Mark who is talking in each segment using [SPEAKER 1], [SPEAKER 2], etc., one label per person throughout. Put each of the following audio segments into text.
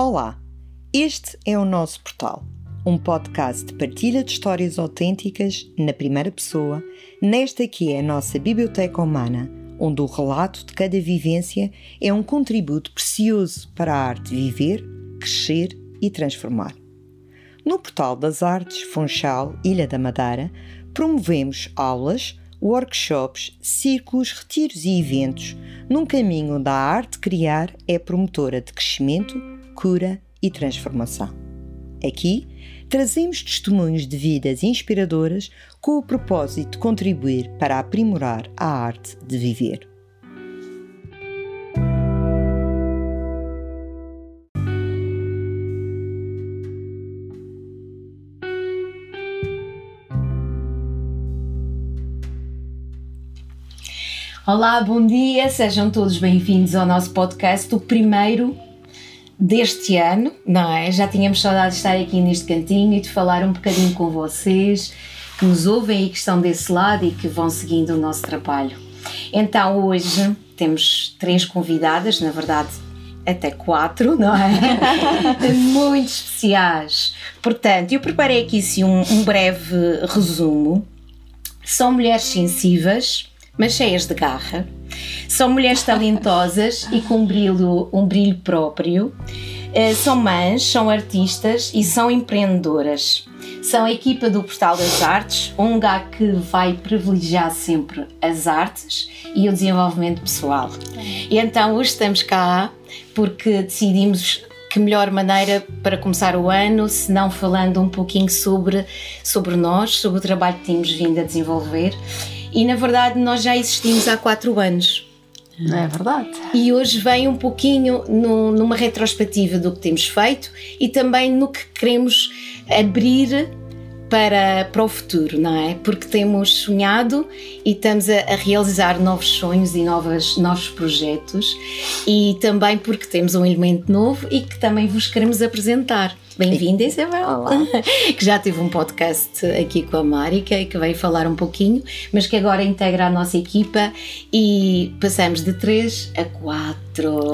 [SPEAKER 1] Olá, este é o nosso portal, um podcast de partilha de histórias autênticas na primeira pessoa, nesta que é a nossa biblioteca humana, onde o relato de cada vivência é um contributo precioso para a arte viver, crescer e transformar. No Portal das Artes Funchal, Ilha da Madeira, promovemos aulas, workshops, círculos, retiros e eventos num caminho onde a arte criar é promotora de crescimento, cura e transformação. Aqui trazemos testemunhos de vidas inspiradoras com o propósito de contribuir para aprimorar a arte de viver.
[SPEAKER 2] Olá, bom dia, sejam todos bem-vindos ao nosso podcast, o primeiro deste ano, não é? Já tínhamos saudade de estar aqui neste cantinho e de falar um bocadinho com vocês que nos ouvem e que estão desse lado e que vão seguindo o nosso trabalho. Então hoje temos três convidadas, na verdade até quatro, não é? Muito especiais. Portanto, eu preparei aqui sim um, um breve resumo. São mulheres sensíveis, mas cheias de garra são mulheres talentosas e com um brilho, um brilho próprio. Uh, são mães, são artistas e são empreendedoras. São a equipa do Portal das Artes, um lugar que vai privilegiar sempre as artes e o desenvolvimento pessoal. E então hoje estamos cá porque decidimos que melhor maneira para começar o ano, se não falando um pouquinho sobre, sobre nós, sobre o trabalho que temos vindo a desenvolver. E na verdade nós já existimos há quatro anos.
[SPEAKER 3] É verdade.
[SPEAKER 2] E hoje vem um pouquinho no, numa retrospectiva do que temos feito e também no que queremos abrir para, para o futuro, não é? Porque temos sonhado e estamos a, a, realizar novos sonhos e novas, novos projetos e também porque temos um elemento novo e que também vos queremos apresentar. Bem-vinda, Isabel! Olá. que já teve um podcast aqui com a Márica e que veio falar um pouquinho, mas que agora integra a nossa equipa e passamos de 3 a 4.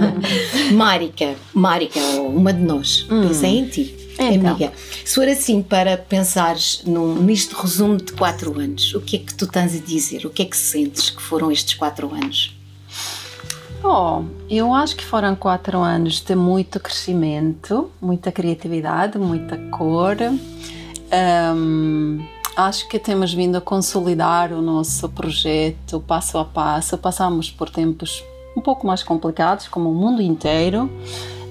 [SPEAKER 2] Márica, Márica, uma de nós, hum. pensei em ti. Então. Amiga, se for assim para pensares num, neste resumo de 4 anos, o que é que tu tens a dizer? O que é que sentes que foram estes 4 anos?
[SPEAKER 3] Oh, eu acho que foram quatro anos de muito crescimento, muita criatividade, muita cor. Um, acho que temos vindo a consolidar o nosso projeto passo a passo. Passamos por tempos um pouco mais complicados, como o mundo inteiro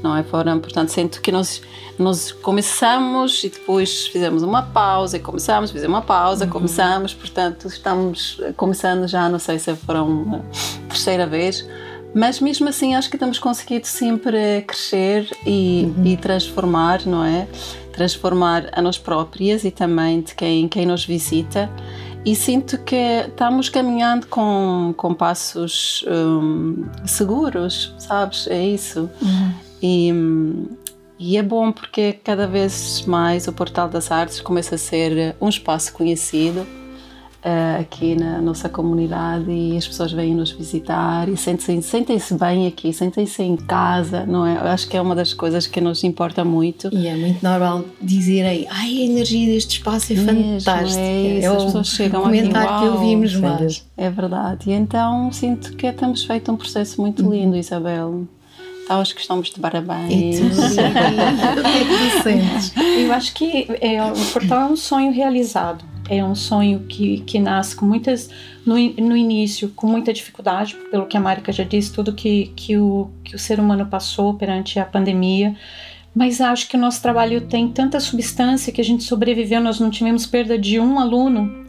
[SPEAKER 3] não é? Foram, portanto, sinto que nós, nós começamos e depois fizemos uma pausa, e começamos, fizemos uma pausa, uhum. começamos, portanto, estamos começando já, não sei se foram a terceira vez, mas mesmo assim acho que temos conseguido sempre crescer e, uhum. e transformar, não é? Transformar a nós próprias e também de quem, quem nos visita e sinto que estamos caminhando com, com passos um, seguros, sabes? É isso. Uhum. E, e é bom porque cada vez mais o Portal das Artes começa a ser um espaço conhecido uh, aqui na nossa comunidade e as pessoas vêm nos visitar e sentem-se sentem bem aqui, sentem-se em casa, não é? Eu acho que é uma das coisas que nos importa muito.
[SPEAKER 2] E é muito normal dizerem, ai, a energia deste espaço é fantástica.
[SPEAKER 3] É, isso, é as pessoas chegam
[SPEAKER 2] comentário aqui, que ouvimos mais.
[SPEAKER 3] É verdade. E então sinto que temos feito um processo muito uhum. lindo, Isabel aos que estamos de parabéns.
[SPEAKER 2] E tu, o que é
[SPEAKER 4] Eu acho que é, o portal é um sonho realizado. É um sonho que, que nasce com muitas no, no início com muita dificuldade, pelo que a Marika já disse, tudo que, que, o, que o ser humano passou perante a pandemia. Mas acho que o nosso trabalho tem tanta substância que a gente sobreviveu, nós não tivemos perda de um aluno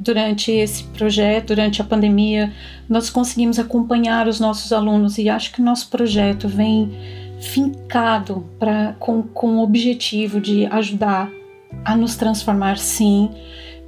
[SPEAKER 4] durante esse projeto, durante a pandemia, nós conseguimos acompanhar os nossos alunos e acho que o nosso projeto vem fincado pra, com, com o objetivo de ajudar a nos transformar, sim,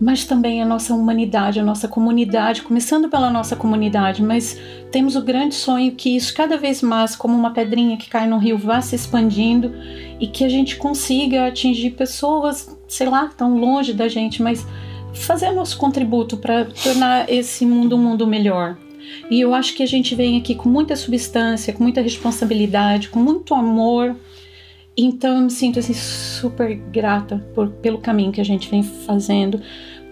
[SPEAKER 4] mas também a nossa humanidade, a nossa comunidade, começando pela nossa comunidade, mas temos o grande sonho que isso cada vez mais, como uma pedrinha que cai no rio, vá se expandindo e que a gente consiga atingir pessoas, sei lá, tão longe da gente, mas fazer nosso contributo para tornar esse mundo um mundo melhor. E eu acho que a gente vem aqui com muita substância, com muita responsabilidade, com muito amor. Então eu me sinto assim super grata por, pelo caminho que a gente vem fazendo,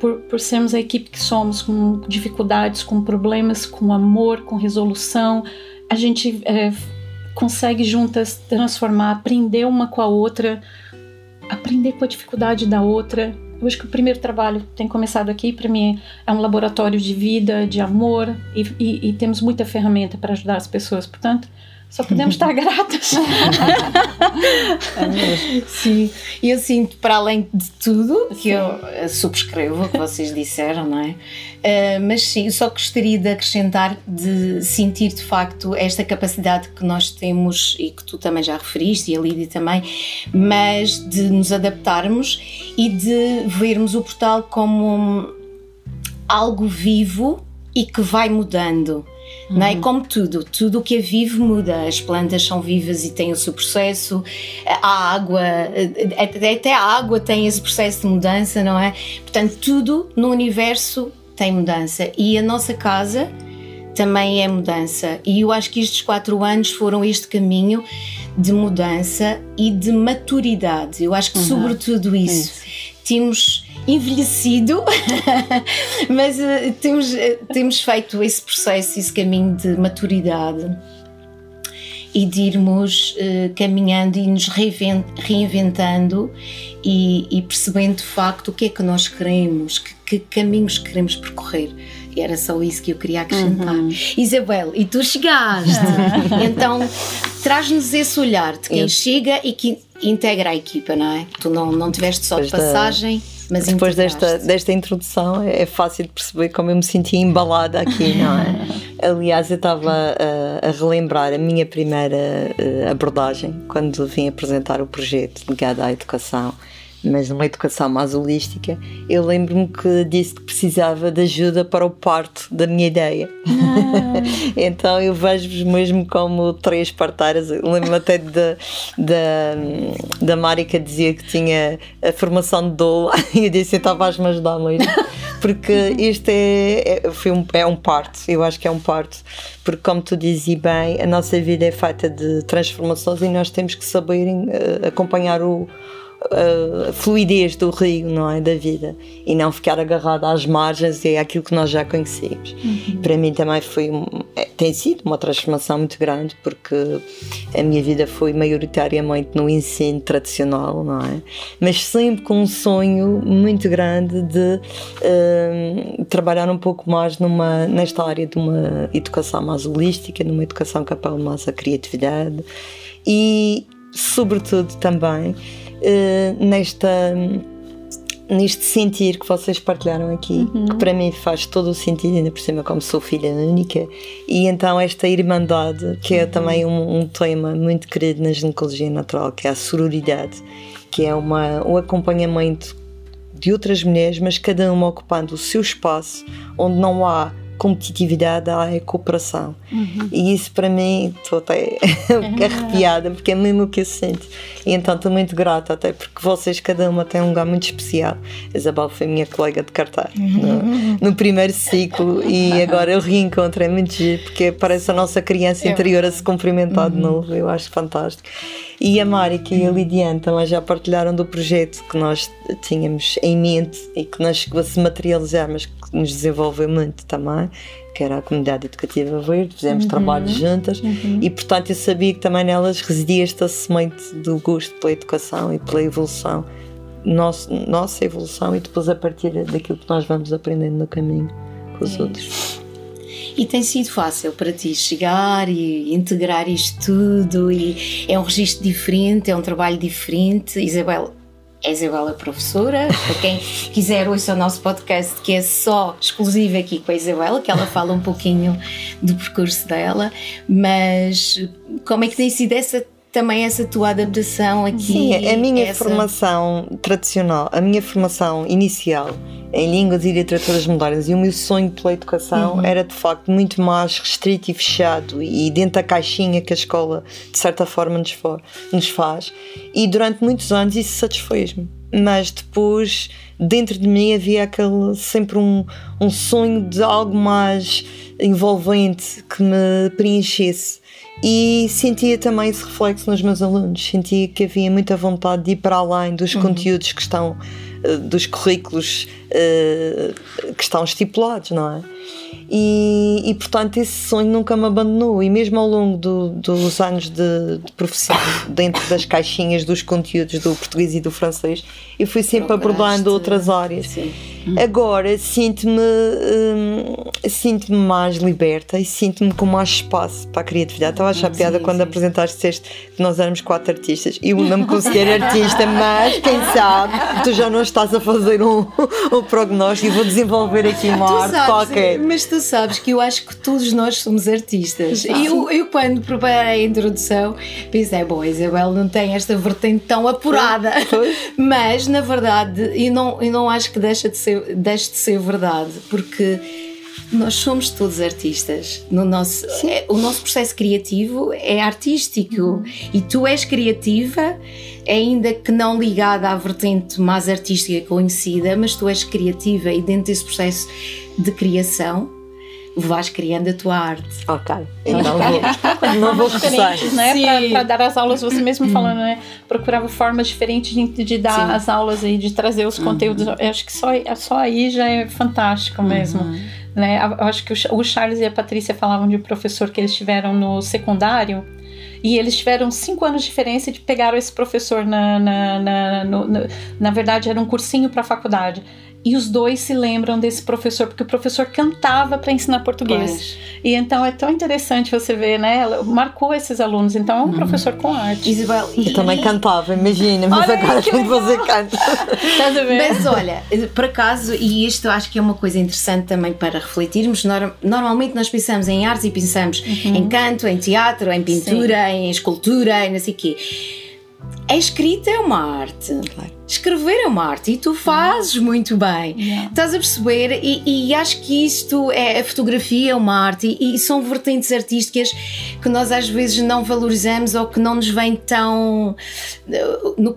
[SPEAKER 4] por, por sermos a equipe que somos, com dificuldades, com problemas, com amor, com resolução. A gente é, consegue juntas transformar, aprender uma com a outra, aprender com a dificuldade da outra. Eu acho que o primeiro trabalho tem começado aqui, para mim, é um laboratório de vida, de amor, e, e, e temos muita ferramenta para ajudar as pessoas. Portanto, só podemos estar gratas.
[SPEAKER 2] é Sim, e eu sinto, para além de tudo, que sim. eu eh, subscrevo o que vocês disseram, não é? Uh, mas sim, eu só gostaria de acrescentar, de sentir de facto esta capacidade que nós temos e que tu também já referiste, e a Lídia também, mas de nos adaptarmos e de vermos o portal como algo vivo e que vai mudando Uhum. Não? Uhum. Como tudo, tudo o que é vivo muda. As plantas são vivas e têm o seu processo, a água, até a água tem esse processo de mudança, não é? Portanto, tudo no universo tem mudança e a nossa casa também é mudança. E eu acho que estes quatro anos foram este caminho de mudança e de maturidade. Eu acho que, uhum. sobretudo, isso. isso. Temos envelhecido, mas uh, temos, uh, temos feito esse processo, esse caminho de maturidade e de irmos uh, caminhando e nos reinventando e, e, percebendo de facto o que é que nós queremos, que, que, caminhos queremos percorrer. E era só isso que eu queria acrescentar. Uhum. Isabel, e tu chegaste. então, traz-nos esse olhar de quem chega e que integra a equipa, não é? Tu não, não tiveste só de passagem. Da
[SPEAKER 1] mas Depois desta, desta introdução é fácil de perceber como eu me sentia embalada aqui, não é? Aliás, eu estava a, a, relembrar a minha primeira eh, abordagem quando vim apresentar o projeto ligado à educação mas numa educação mais holística, eu lembro-me que disse que precisava de ajuda para o parto da minha ideia. Então eu vejo-vos mesmo como três parteiras. Lembro-me até da, da, da Mari que dizia que tinha a formação de doula e eu disse: então vais-me ajudar mesmo. Porque este é, é, foi um, é um parto, eu acho que é um parto. Porque, como tu dizes bem, a nossa vida é feita de transformações e nós temos que saber uh, acompanhar o a fluidez do rio, não é? Da vida e não ficar agarrado às margens e àquilo que nós já conhecemos. Uhum. Para mim também foi é, tem sido uma transformação muito grande porque a minha vida foi maioritariamente no ensino tradicional, não é? Mas sempre com um sonho muito grande de uh, trabalhar um pouco mais numa, nesta área de uma educação mais holística, numa educação que apela mais à criatividade e, sobretudo, também uh, nesta neste sentir que vocês partilharam aqui, uhum. que para mim faz todo o sentido, ainda por cima, como sou filha única, e então esta irmandade, que é uhum. também um, um, tema muito querido na ginecologia natural, que é a sororidade, que é uma, um acompanhamento de outras mulheres, mas cada uma ocupando o seu espaço, onde não há competitividade, há a cooperação. Uhum. E isso para mim, estou até arrepiada, porque é mesmo o que eu sinto. E então estou muito grata, até porque vocês, cada uma, tem um lugar muito especial. A Isabel foi minha colega de cartaz uhum. no, no, primeiro ciclo e agora eu reencontro, é muito giro, porque parece a nossa criança é interior a se cumprimentar uhum. de novo, eu acho fantástico. E a Marika e a Lidiane também já partilharam do projeto que nós tínhamos em mente e que nós chegou a se materializar, mas que nos desenvolveu muito também, que era a comunidade educativa verde, fizemos uhum. trabalhos juntas uhum. e portanto eu sabia que também nelas residia esta semente do gosto pela educação e pela evolução, nosso, nossa evolução e depois a partir daquilo que nós vamos aprendendo no caminho com os é outros.
[SPEAKER 2] E tem sido fácil para ti chegar e integrar isto tudo e é um registro diferente, é um trabalho diferente. Isabel, é Isabela professora, para quem quiser ouça o nosso podcast que é só exclusivo aqui com a Isabela, que ela fala um pouquinho do percurso dela, mas como é que tem sido essa também essa tua adaptação aqui?
[SPEAKER 1] Sim, a minha essa... formação tradicional, a minha formação inicial em línguas e literaturas modernas e o meu sonho pela educação uhum. era de facto muito mais restrito e fechado e dentro da caixinha que a escola de certa forma nos, for, nos faz e durante muitos anos isso satisfez-me mas depois dentro de mim havia aquele sempre um, um sonho de algo mais envolvente que me preenchesse. E sentia também esse reflexo nos meus alunos, sentia que havia muita vontade de ir para além dos uhum. conteúdos que estão, uh, dos currículos uh, que estão estipulados, não é? E, e, portanto esse sonho nunca me abandonou e mesmo ao longo do, dos anos de, de, profissão dentro das caixinhas dos conteúdos do português e do francês eu fui sempre abordando outras áreas Sim. Agora sinto-me hum, sinto-me mais liberta e sinto-me com mais espaço para a criatividade estava a achar piada sim, quando sim. apresentaste este que nós éramos quatro artistas eu não me considero artista mas quem sabe tu já não estás a fazer um, um prognóstico e vou desenvolver aqui uma arte qualquer
[SPEAKER 2] mas tu sabes que eu acho que todos nós somos artistas. E eu, eu, quando preparei a introdução, pensei, bom, a Isabel não tem esta vertente tão apurada. Mas, na verdade, e não, eu não acho que deixa de ser, deixe de ser verdade, porque nós somos todos artistas. No nosso, é, o nosso processo criativo é artístico uhum. e tu és criativa, ainda que não ligada à vertente mais artística conhecida, mas tu és criativa e dentro desse processo de criação vais criando a tua arte.
[SPEAKER 1] Ok, então vou, não vou
[SPEAKER 4] começar. Né? Para dar as aulas, você mesmo uhum. falando, né? Procurava formas diferentes de, de dar Sim. as aulas e de trazer os conteúdos. Uhum. Eu acho que só, só aí já é fantástico mesmo. Uhum. Né? Eu acho que o Charles e a Patrícia falavam de um professor que eles tiveram no secundário. E eles tiveram cinco anos de diferença de pegaram esse professor na, na, na, no, na, na verdade era um cursinho para a faculdade e os dois se lembram desse professor, porque o professor cantava para ensinar português. Pois. E então é tão interessante você ver, né? Ela marcou esses alunos, então é um uhum. professor com arte.
[SPEAKER 1] Isabel, e... Eu também cantava, imagina, mas olha agora quando você canta.
[SPEAKER 2] mas olha, por acaso, e isto acho que é uma coisa interessante também para refletirmos, normalmente nós pensamos em artes e pensamos uhum. em canto, em teatro, em pintura, Sim. em escultura, em não sei o quê. A escrita é uma arte. Claro escrever é uma arte e tu fazes muito bem. Yeah. Estás a perceber? E, e, acho que isto é a fotografia é uma arte e, e, são vertentes artísticas que nós às vezes não valorizamos ou que não nos vem tão uh, no,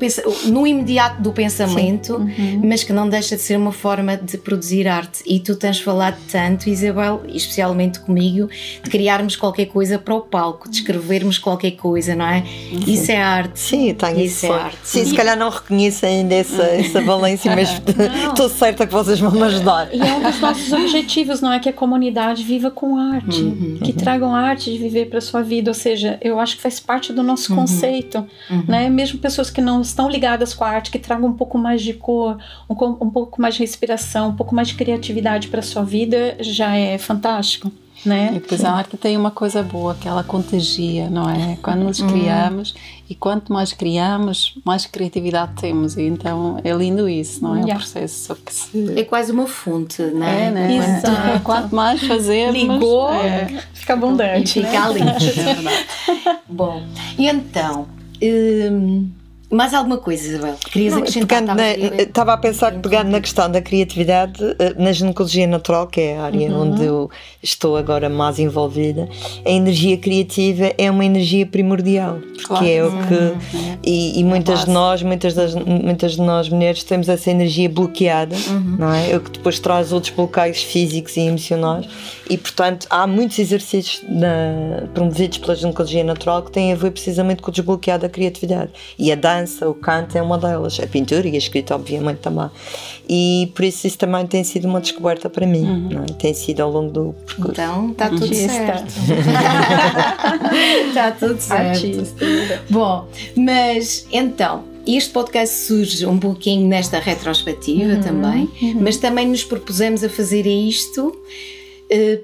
[SPEAKER 2] no imediato do pensamento, uhum. mas que não deixa de ser uma forma de produzir arte. E tu tens falado tanto, Isabel, especialmente comigo, de criarmos qualquer coisa para o palco, de escrevermos qualquer coisa, não é? Uhum. Isso é arte.
[SPEAKER 1] Sim, tenho isso. isso é arte. Sim, se calhar não reconhecem ainda essa, essa valência, mas estou certa que vocês vão me ajudar.
[SPEAKER 4] E é um dos nossos objetivos, não é? Que a comunidade viva com arte, uhum, que uhum. tragam arte de viver para sua vida. Ou seja, eu acho que faz parte do nosso uhum. conceito, uhum. né? Mesmo pessoas que não estão ligadas com a arte, que tragam um pouco mais de cor, um, um pouco mais de respiração, um pouco mais de criatividade para sua vida, já é fantástico né?
[SPEAKER 3] E depois a arte tem uma coisa boa que ela contagia, não é? Quando nos uhum. criamos e quanto mais criamos, mais criatividade temos. E então é lindo isso, não é? Yeah. O processo que se...
[SPEAKER 2] É quase uma fonte, não é?
[SPEAKER 3] É, né? Exato. Quanto mais fazemos,
[SPEAKER 4] ligou, é, fica abundante.
[SPEAKER 2] E fica né? ali. é verdade. Bom, e então. Hum, mais alguma coisa, Isabel? Querias acrescentar?
[SPEAKER 1] Estava a pensar que pegando na questão da criatividade, eh, na ginecologia natural, que é a área uhum. onde eu estou agora mais envolvida, a energia criativa é uma energia primordial, porque claro. é o que. Uhum. E, e é muitas de nós, muitas, das, muitas de nós mulheres, temos essa energia bloqueada, uhum. não é? O que depois traz outros bloqueios físicos e emocionais. E, portanto, há muitos exercícios na, promovidos pela ginecologia natural que têm a ver precisamente com o desbloquear da criatividade. E a dança dança, o canto é uma delas, a pintura e a escrita, obviamente, também. E por isso isso também tem sido uma descoberta para mim, uhum. é? tem sido ao longo do
[SPEAKER 2] percurso. Então está tudo Artista. certo. está tudo certo. Bom, mas então, este podcast surge um pouquinho nesta retrospectiva uhum, também, uhum. mas também nos propusemos a fazer isto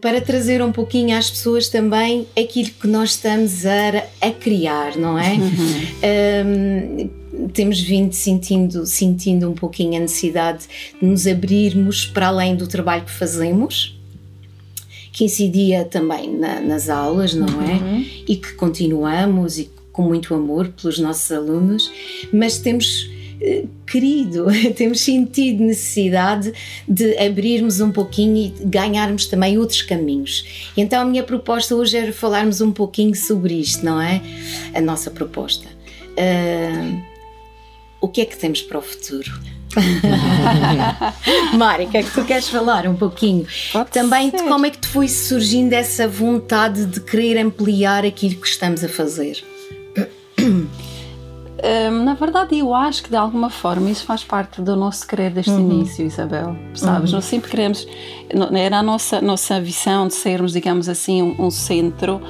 [SPEAKER 2] para trazer um pouquinho às pessoas também aquilo que nós estamos a, a criar, não é? Uhum. Um, temos vindo sentindo, sentindo um pouquinho a necessidade de nos abrirmos para além do trabalho que fazemos, que incidia também na, nas aulas, não é? Uhum. E que continuamos e com muito amor pelos nossos alunos, mas temos querido, temos sentido necessidade de abrirmos um pouquinho e ganharmos também outros caminhos. Então a minha proposta hoje era falarmos um pouquinho sobre isto, não é? A nossa proposta. Uh, o que é que temos para o futuro? Mari, o que é que tu queres falar um pouquinho?
[SPEAKER 3] Pode
[SPEAKER 2] Também de como é que te foi surgindo essa vontade de querer ampliar aquilo que estamos a fazer?
[SPEAKER 3] Hum, na verdade, eu acho que de alguma forma isso faz parte do nosso querer desde o início, Isabel. Sabes? Nós sempre queremos. Era a nossa, nossa visão de sermos, digamos assim, um, um centro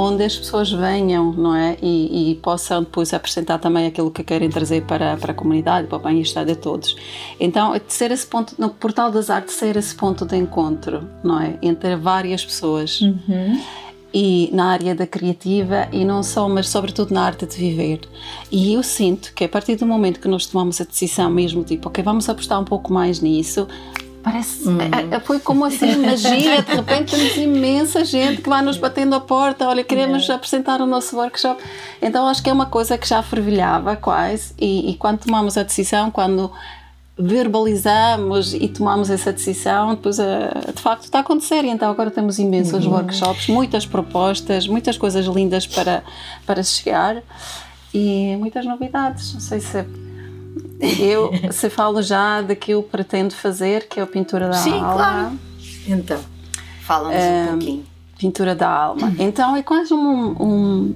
[SPEAKER 3] onde as pessoas venham, não é? E, e possam depois apresentar também aquilo que querem trazer para, para a comunidade, para o bem-estar de todos. Então, ser esse ponto, no Portal das Artes, ser esse ponto de encontro, não é? Entre várias pessoas e na área da criativa e não só, mas sobretudo na arte de viver. E eu sinto que a partir do momento que nós tomamos a decisão mesmo, tipo, ok, vamos apostar um pouco mais nisso, parece, é- é- foi como assim magia, de repente temos imensa gente que vai nos batendo a porta, olha, queremos apresentar o nosso workshop. Então acho que é uma coisa que já fervilhava quase e, e quando tomamos a decisão, quando verbalizamos e tomamos essa decisão, depois eh, de facto está a acontecer. E então agora temos imensos workshops, muitas propostas, muitas coisas lindas para, para chegar e muitas novidades. Não sei se eu se falo já da que eu pretendo fazer, que é a pintura da
[SPEAKER 2] Sim,
[SPEAKER 3] alma.
[SPEAKER 2] claro. Então, fala-nos um pouquinho.
[SPEAKER 3] Pintura da alma. Então é quase um, um,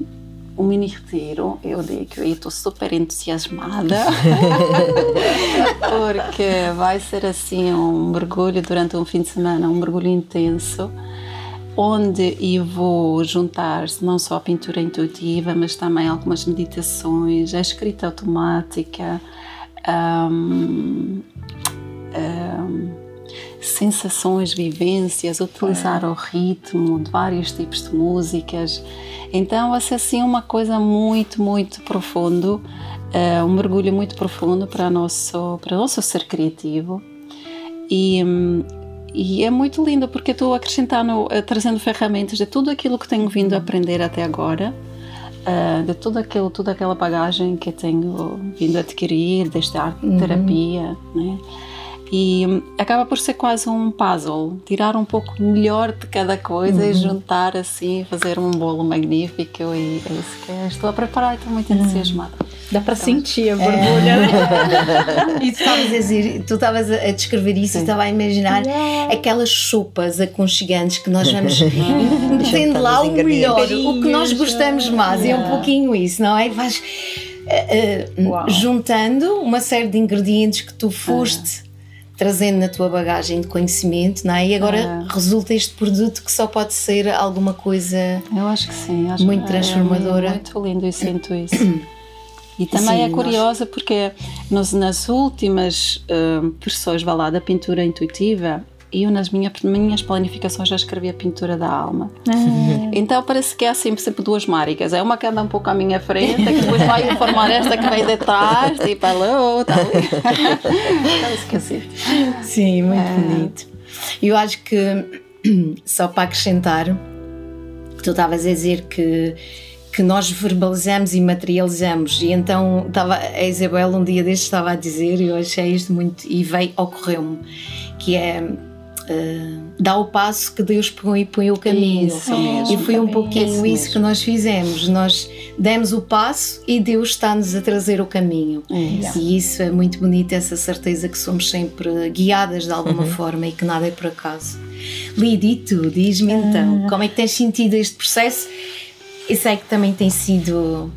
[SPEAKER 3] um mini retiro. Eu digo que eu estou super entusiasmada porque vai ser assim um mergulho durante um fim de semana, um mergulho intenso. Onde eu vou juntar não só a pintura intuitiva, mas também algumas meditações, a escrita automática, hum, hum, sensações, vivências, utilizar o ritmo de vários tipos de músicas. Então vai ser assim uma coisa muito, muito profundo, eh, um mergulho muito profundo para, nosso, para o nosso ser criativo. E, e é muito lindo porque estou acrescentando, eh, trazendo ferramentas de tudo aquilo que tenho vindo a aprender até agora. eh, de tudo aquilo, toda aquela bagagem que tenho vindo a adquirir, desde arte terapia, né? E acaba por ser quase um puzzle, tirar um pouco melhor de cada coisa e juntar assim, fazer um bolo magnífico e é isso que eu estou a preparar e estou muito entusiasmada.
[SPEAKER 4] Dá para sentir a borbulha, né?
[SPEAKER 2] E tu estavas a dizer, tu estavas a descrever isso e estava a imaginar aquelas sopas aconchegantes que nós vamos metendo lá o melhor, o que nós gostamos mais. É um pouquinho isso, não é? Vais eh,
[SPEAKER 4] Uau.
[SPEAKER 2] juntando uma série de ingredientes que tu foste trazendo na tua bagagem de conhecimento, não é? E agora resulta este produto que só pode ser alguma coisa.
[SPEAKER 3] Eu acho que sim, acho
[SPEAKER 2] Muito
[SPEAKER 3] que
[SPEAKER 2] transformadora.
[SPEAKER 3] É muito lindo e sinto isso. E também
[SPEAKER 2] Sim,
[SPEAKER 3] é
[SPEAKER 2] nós-
[SPEAKER 3] curiosa porque nós, nas últimas hum, versões vá lá, da pintura intuitiva, eu nas minha, minhas planificações já escrevi a pintura da alma. Então parece que há sempre, sempre duas maricas. É uma que anda um pouco à minha frente, que depois vai informar esta que vem de trás, tipo, alô, tá ali. Então, esqueci.
[SPEAKER 2] Sim, muito bonito. Eu acho que, só para acrescentar, tu estavas a dizer que, que nós verbalizamos e materializamos, e então estava, a Isabel um dia destes estava a dizer, e eu achei isto muito, e veio, ocorreu-me, que é. Eh, dá o passo que Deus põe, põe o caminho.
[SPEAKER 3] Isso mesmo.
[SPEAKER 2] E foi um
[SPEAKER 4] Isso
[SPEAKER 2] pouquinho isso,
[SPEAKER 3] mesmo.
[SPEAKER 2] que nós fizemos. Nós demos o passo e Deus está-nos a trazer o caminho.
[SPEAKER 3] Isso.
[SPEAKER 2] E isso é muito bonito, essa certeza que somos sempre guiadas de alguma forma e que nada é por acaso. Lidi, tu, diz-me então, como é que tens sentido este processo? Eu sei que também tem sido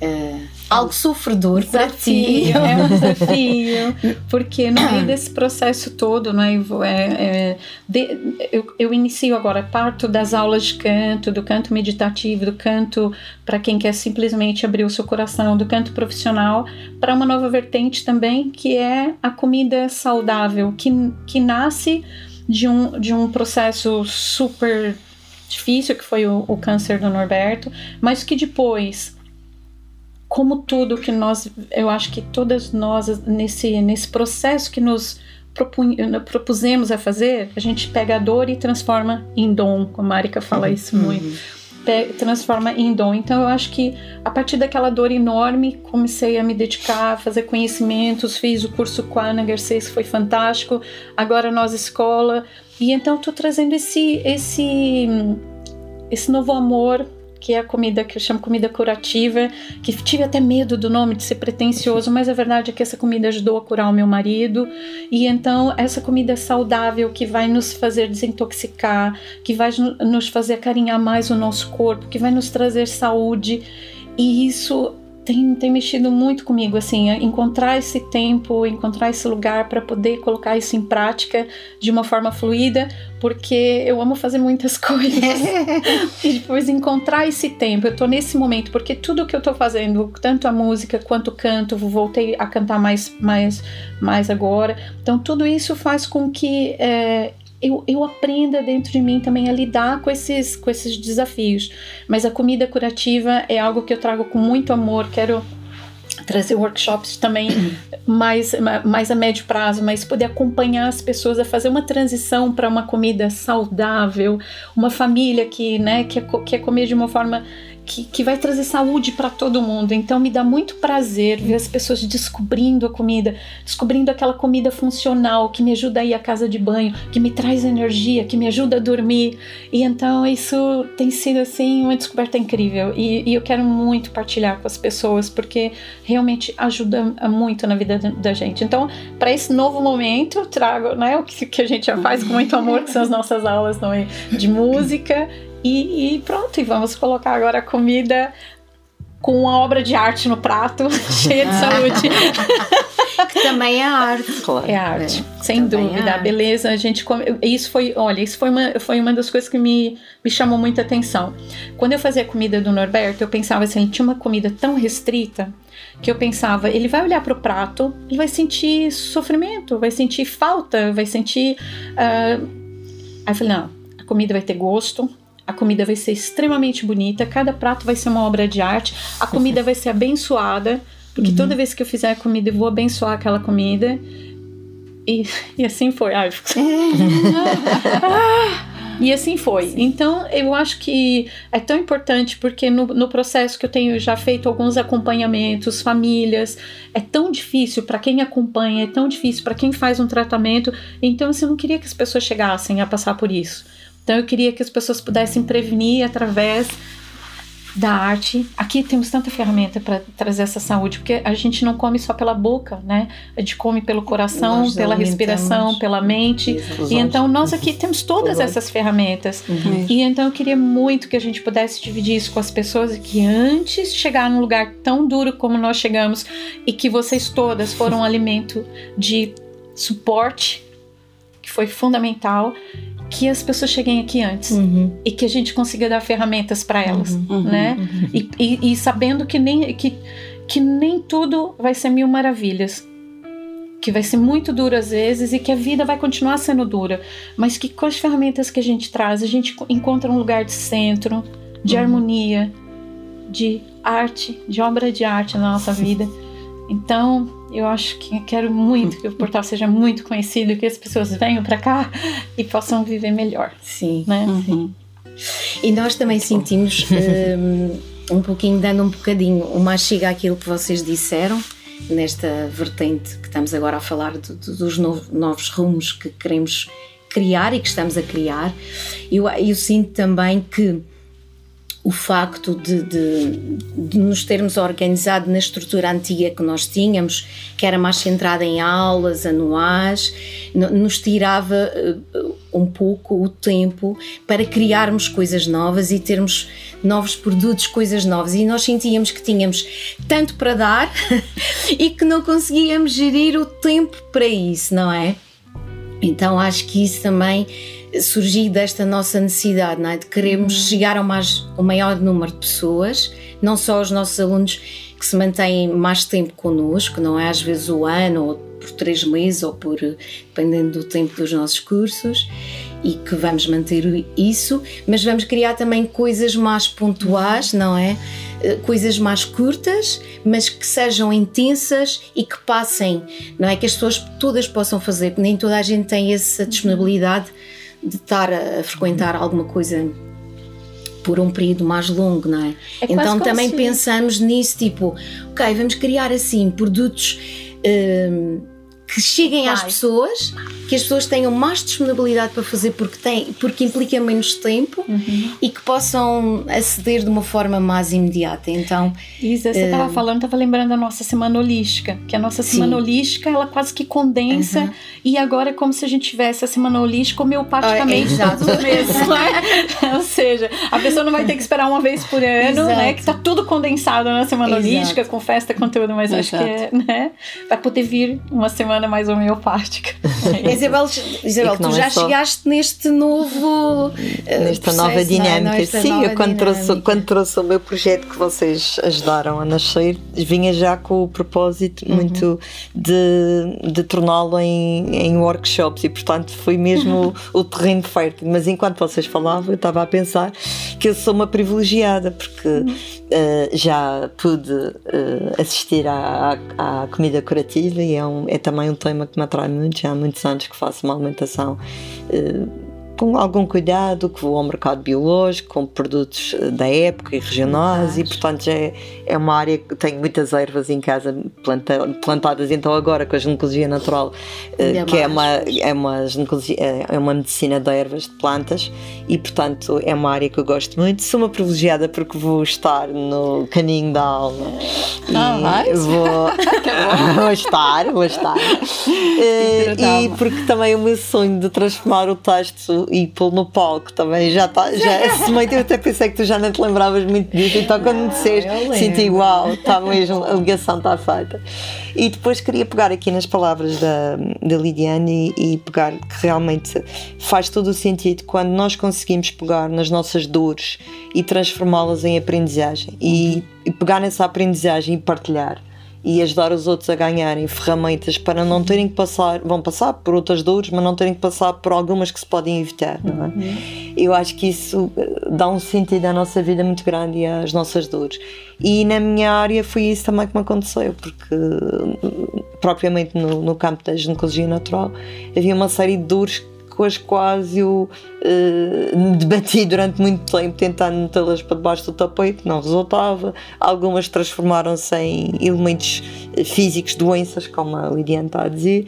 [SPEAKER 2] eh, algo sofredor para ti.
[SPEAKER 4] É um desafio, porque no meio desse processo todo, é, vou- é, é, de- eu, eu inicio agora, parto das aulas de canto, do canto meditativo, do canto para quem quer simplesmente abrir o seu coração, do canto profissional, para uma nova vertente também, que é a comida saudável, que, que nasce de um, de um processo super difícil, que foi o, o câncer do Norberto, mas que depois como tudo que nós, eu acho que todas nós nesse nesse processo que nos propusemos a fazer, a gente pega a dor e transforma em dom, como a Marika fala isso muito. Pe- transforma em dom. Então eu acho que a partir daquela dor enorme, comecei a me dedicar, a fazer conhecimentos, fiz o curso com a Ana Garcês, que foi fantástico. Agora nós escola e então estou trazendo esse esse esse novo amor que é a comida que eu chamo comida curativa, que tive até medo do nome de ser pretencioso, mas a verdade é que essa comida ajudou a curar o meu marido. E então essa comida saudável que vai nos fazer desintoxicar, que vai nos fazer carinhar mais o nosso corpo, que vai nos trazer saúde. E isso tem, tem mexido muito comigo, assim, encontrar esse tempo, encontrar esse lugar para poder colocar isso em prática de uma forma fluida, porque eu amo fazer muitas coisas. e depois encontrar esse tempo, eu tô nesse momento, porque tudo que eu tô fazendo, tanto a música quanto o canto, voltei a cantar mais, mais, mais agora. Então, tudo isso faz com que é, eu, eu aprenda dentro de mim também a lidar com esses, com esses desafios. Mas a comida curativa é algo que eu trago com muito amor, quero trazer workshops também mais, mais a médio prazo, mas poder acompanhar as pessoas a fazer uma transição para uma comida saudável, uma família que, né, quer, quer comer de uma forma que, que vai trazer saúde para todo mundo. Então me dá muito prazer ver as pessoas descobrindo a comida, descobrindo aquela comida funcional que me ajuda a ir à casa de banho, que me traz energia, que me ajuda a dormir. E então isso tem sido assim uma descoberta incrível e, e eu quero muito partilhar com as pessoas porque realmente ajuda muito na vida da gente. Então para esse novo momento trago né, o que, que a gente já faz com muito amor, que são as nossas aulas também de música e, e pronto, e vamos colocar agora a comida com uma obra de arte no prato, cheia de saúde.
[SPEAKER 2] que também é arte.
[SPEAKER 4] Claro. É arte, é, sem dúvida. É arte. Beleza, a gente come... isso foi, olha, isso foi uma, foi uma das coisas que me, me chamou muita atenção. Quando eu fazia comida do Norberto, eu pensava assim, ele tinha uma comida tão restrita que eu pensava, ele vai olhar para o prato, ele vai sentir sofrimento, vai sentir falta, vai sentir. Uh... Aí eu falei, não, a comida vai ter gosto, a comida vai ser extremamente bonita, cada prato vai ser uma obra de arte, a comida vai ser abençoada, porque uhum. toda vez que eu fizer a comida eu vou abençoar aquela comida. E, e assim foi. Ai, e assim foi. Então, eu acho que é tão importante porque no, no processo que eu tenho já feito alguns acompanhamentos, famílias, é tão difícil para quem acompanha, é tão difícil para quem faz um tratamento. Então, assim, eu não queria que as pessoas chegassem a passar por isso. Então eu queria que as pessoas pudessem prevenir através da arte. Aqui temos tanta ferramenta para trazer essa saúde, porque a gente não come só pela boca, né? A gente come pelo coração, nós pela respiração, pela mente. e então nós aqui temos todas essas ferramentas. Uhum. E então eu queria muito que a gente pudesse dividir isso com as pessoas que antes de chegar num lugar tão duro como nós chegamos e que vocês todas foram um alimento de suporte que foi fundamental que as pessoas cheguem aqui antes uhum. e que a gente consiga dar ferramentas para elas, uhum, uhum, né? Uhum. E, e, e, sabendo que nem que, que nem tudo vai ser mil maravilhas, que vai ser muito duro às vezes e que a vida vai continuar sendo dura, mas que com as ferramentas que a gente traz a gente encontra um lugar de centro, de uhum. harmonia, de arte, de obra de arte na nossa vida. Então, eu acho que quero muito que o portal seja muito conhecido, que as pessoas venham para cá e possam viver melhor.
[SPEAKER 2] Sim. Né? Uhum. E nós também sentimos um, um pouquinho, dando um bocadinho uma chega àquilo que vocês disseram, nesta vertente que estamos agora a falar de, de, dos novos, novos rumos que queremos criar e que estamos a criar. Eu, eu sinto também que o facto de, de, de, nos termos organizado na estrutura antiga que nós tínhamos, que era mais centrada em aulas anuais, nos tirava uh, um pouco o tempo para criarmos coisas novas e termos novos produtos, coisas novas. E nós sentíamos que tínhamos tanto para dar e que não conseguíamos gerir o tempo para isso, não é? Então acho que isso também surgiu desta nossa necessidade não é? de queremos uhum. chegar ao, mais, ao maior número de pessoas, não só os nossos alunos que se mantêm mais tempo connosco, não é? Às vezes o ano, ou por três meses, ou por dependendo do tempo dos nossos cursos, e que vamos manter isso, mas vamos criar também coisas mais pontuais, não é? Eh, coisas mais curtas, mas que sejam intensas e que passem, não é? Que as pessoas todas possam fazer, nem toda a gente tem essa disponibilidade de estar a frequentar alguma coisa por um período mais longo, não é? é então também se... pensamos nisso, tipo, ok, vamos criar assim produtos hum, que cheguem às pessoas, que as pessoas tenham mais disponibilidade para fazer porque, tem, porque implica menos tempo
[SPEAKER 4] Uhum.
[SPEAKER 2] e que possam aceder de uma forma mais imediata. Então,
[SPEAKER 4] Isa, você estava falando, estava lembrando da nossa semana holística, que a nossa
[SPEAKER 2] Sim.
[SPEAKER 4] semana holística ela quase que condensa
[SPEAKER 2] Uhum.
[SPEAKER 4] e agora é como se a gente tivesse a semana holística homeopaticamente
[SPEAKER 2] Ah, exato.
[SPEAKER 4] tudo mesmo, né? Ou seja, a pessoa não vai ter que esperar uma vez por ano, né?
[SPEAKER 2] Exato.
[SPEAKER 4] Que tá tudo condensado na semana
[SPEAKER 2] Exato.
[SPEAKER 4] holística, com festa, conteúdo, mas acho que é, né? Vai poder vir uma semana mais homeopática.
[SPEAKER 2] Isabel, Isabel
[SPEAKER 1] não
[SPEAKER 2] tu
[SPEAKER 1] é
[SPEAKER 2] já
[SPEAKER 1] só-
[SPEAKER 2] chegaste neste novo. eh,
[SPEAKER 1] Nesta
[SPEAKER 2] processo,
[SPEAKER 1] nova
[SPEAKER 2] não é?
[SPEAKER 1] dinâmica.
[SPEAKER 2] Nesta
[SPEAKER 1] Sim,
[SPEAKER 2] nova
[SPEAKER 1] eu quando trouxe,
[SPEAKER 2] dinâmica.
[SPEAKER 1] quando trouxe o meu projeto que vocês ajudaram a nascer, vinha já com o propósito
[SPEAKER 2] Uhum.
[SPEAKER 1] muito de, de torná-lo em, em workshops e, portanto, foi mesmo o, o terreno fértil. Mas enquanto vocês falavam, eu estava a pensar que eu sou uma privilegiada, porque
[SPEAKER 2] Uhum.
[SPEAKER 1] eh, já pude eh, assistir à, à, à comida curativa e é, um, é também um tema que me atrai muito. Já há muitos anos que faço uma alimentação. Eh, com algum cuidado, que vou ao mercado biológico, com produtos eh, da época e regionais, e portanto já é, é uma área que tenho muitas ervas em casa planta- plantadas, então agora com a ginecologia natural, eh,
[SPEAKER 2] Ainda
[SPEAKER 1] que é uma, é, uma ginecologia, é é uma medicina de ervas, de plantas, e portanto é uma área que eu gosto muito. Sou uma privilegiada porque vou estar no caminho da alma.
[SPEAKER 3] Ah,
[SPEAKER 1] e vou, vou estar, vou estar. Eh, e
[SPEAKER 3] alma.
[SPEAKER 1] porque também o meu sonho de transformar o texto e pô-lo no palco também já está, já semente. Eu até pensei que tu já não te lembravas muito disso, então quando me disseste, senti igual, está mesmo, a ligação está feita. E depois queria pegar aqui nas palavras da, da Lidiane e, e pegar que realmente faz todo o sentido quando nós conseguimos pegar nas nossas dores e transformá-las em aprendizagem e, e pegar nessa aprendizagem e partilhar e ajudar os outros a ganharem ferramentas para não terem que passar, vão passar por outras dores, mas não terem que passar por algumas que se podem evitar, não é? Eu acho que isso eh, dá um sentido à nossa vida muito grande e às nossas dores. E na minha área foi isso também que me aconteceu, porque eh, propriamente no, no campo da ginecologia natural havia uma série de dores com as quais eu eh, debati durante muito tempo tentando metê-las para debaixo do tapete, não resultava. Algumas transformaram-se em elementos eh, físicos, doenças, como a Lidiane está a dizer.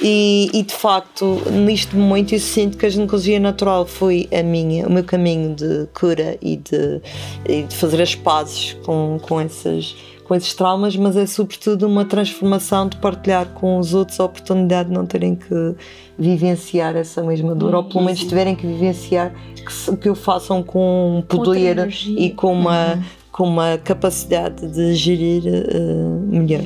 [SPEAKER 1] E, e, de facto, neste momento eu sinto que a ginecologia natural foi a minha, o meu caminho de cura e de, e de fazer as pazes com, com essas com esses traumas, mas é sobretudo uma transformação de partilhar com os outros a oportunidade de não terem que vivenciar essa mesma dor, ou pelo menos tiverem que vivenciar que, se- que o façam com poder
[SPEAKER 4] energia.
[SPEAKER 1] e com uma, com uma capacidade de gerir eh, melhor.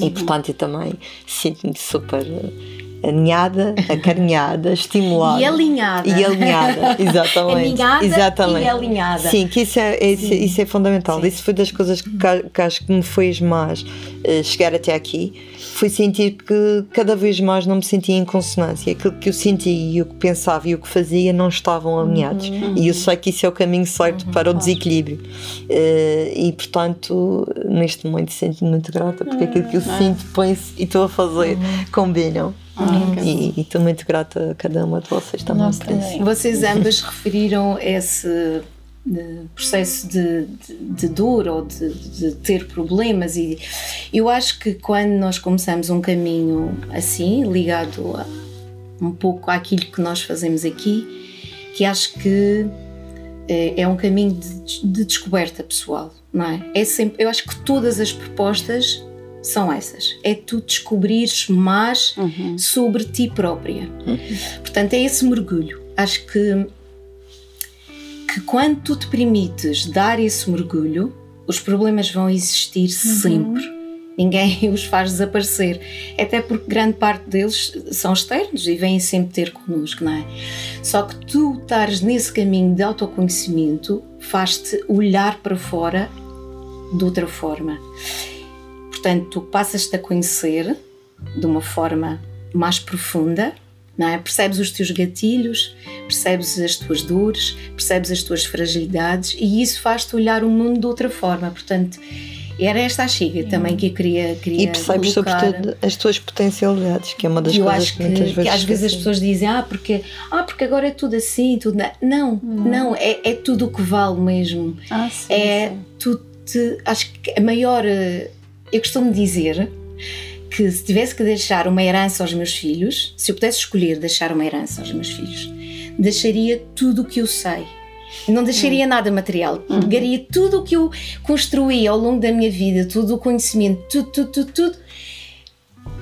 [SPEAKER 1] E portanto eu também sinto-me super eh, aninhada, acarinhada, estimulada.
[SPEAKER 2] E alinhada.
[SPEAKER 1] E alinhada, exatamente.
[SPEAKER 2] Aninhada
[SPEAKER 1] exatamente.
[SPEAKER 2] e alinhada.
[SPEAKER 1] Sim, que isso é, é- isso, isso é fundamental. Isso foi das coisas que, que acho que me fez mais eh, chegar até aqui. Foi sentir que cada vez mais não me sentia em consonância. Aquilo que eu sentia e o que pensava e o que fazia não estavam alinhados. E eu sei que isso é o caminho certo para o desequilíbrio. Eh, e portanto, neste momento sinto-me muito grata porque aquilo que eu sinto, penso e estou a fazer combinam. E e estou muito grata a cada uma de vocês também
[SPEAKER 4] Nós também.
[SPEAKER 2] Vocês ambas referiram esse eh, processo de, de, de dor ou de, de ter problemas e eu acho que quando nós começamos um caminho assim, ligado a, um pouco àquilo que nós fazemos aqui, que acho que eh, é um caminho de, de descoberta pessoal, não é? é sempre, eu acho que todas as propostas são essas. É tu descobrires mais sobre ti própria. Portanto, é esse mergulho. Acho que, que quando tu te permites dar esse mergulho, os problemas vão existir sempre. Ninguém os faz desaparecer. Até porque grande parte deles são externos e vêm sempre ter connosco, não é? Só que tu estares nesse caminho de autoconhecimento faz-te olhar para fora de outra forma. Portanto, tu passas-te a conhecer de uma forma mais profunda, não é? Percebes os teus gatilhos, percebes as tuas dores, percebes as tuas fragilidades e isso faz-te olhar o mundo de outra forma. Portanto, era esta a chega também que eu queria, queria
[SPEAKER 1] E percebes
[SPEAKER 2] colocar.
[SPEAKER 1] sobretudo as tuas potencialidades, que é uma das
[SPEAKER 2] eu
[SPEAKER 1] coisas
[SPEAKER 2] acho
[SPEAKER 1] que,
[SPEAKER 2] que,
[SPEAKER 1] muitas
[SPEAKER 2] que
[SPEAKER 1] vezes
[SPEAKER 2] às vezes as pessoas dizem ah porque ah porque agora é tudo assim tudo na-". não não é, é tudo o que vale mesmo
[SPEAKER 3] Ah, sim,
[SPEAKER 2] é
[SPEAKER 3] sim.
[SPEAKER 2] tu te acho que a maior eh, eu costumo dizer que se tivesse que deixar uma herança aos meus filhos, se eu pudesse escolher deixar uma herança aos meus filhos, deixaria tudo o que eu sei. Não deixaria nada material. Pegaria tudo o que eu construí ao longo da minha vida, todo o conhecimento, tudo, tudo, tudo, tudo,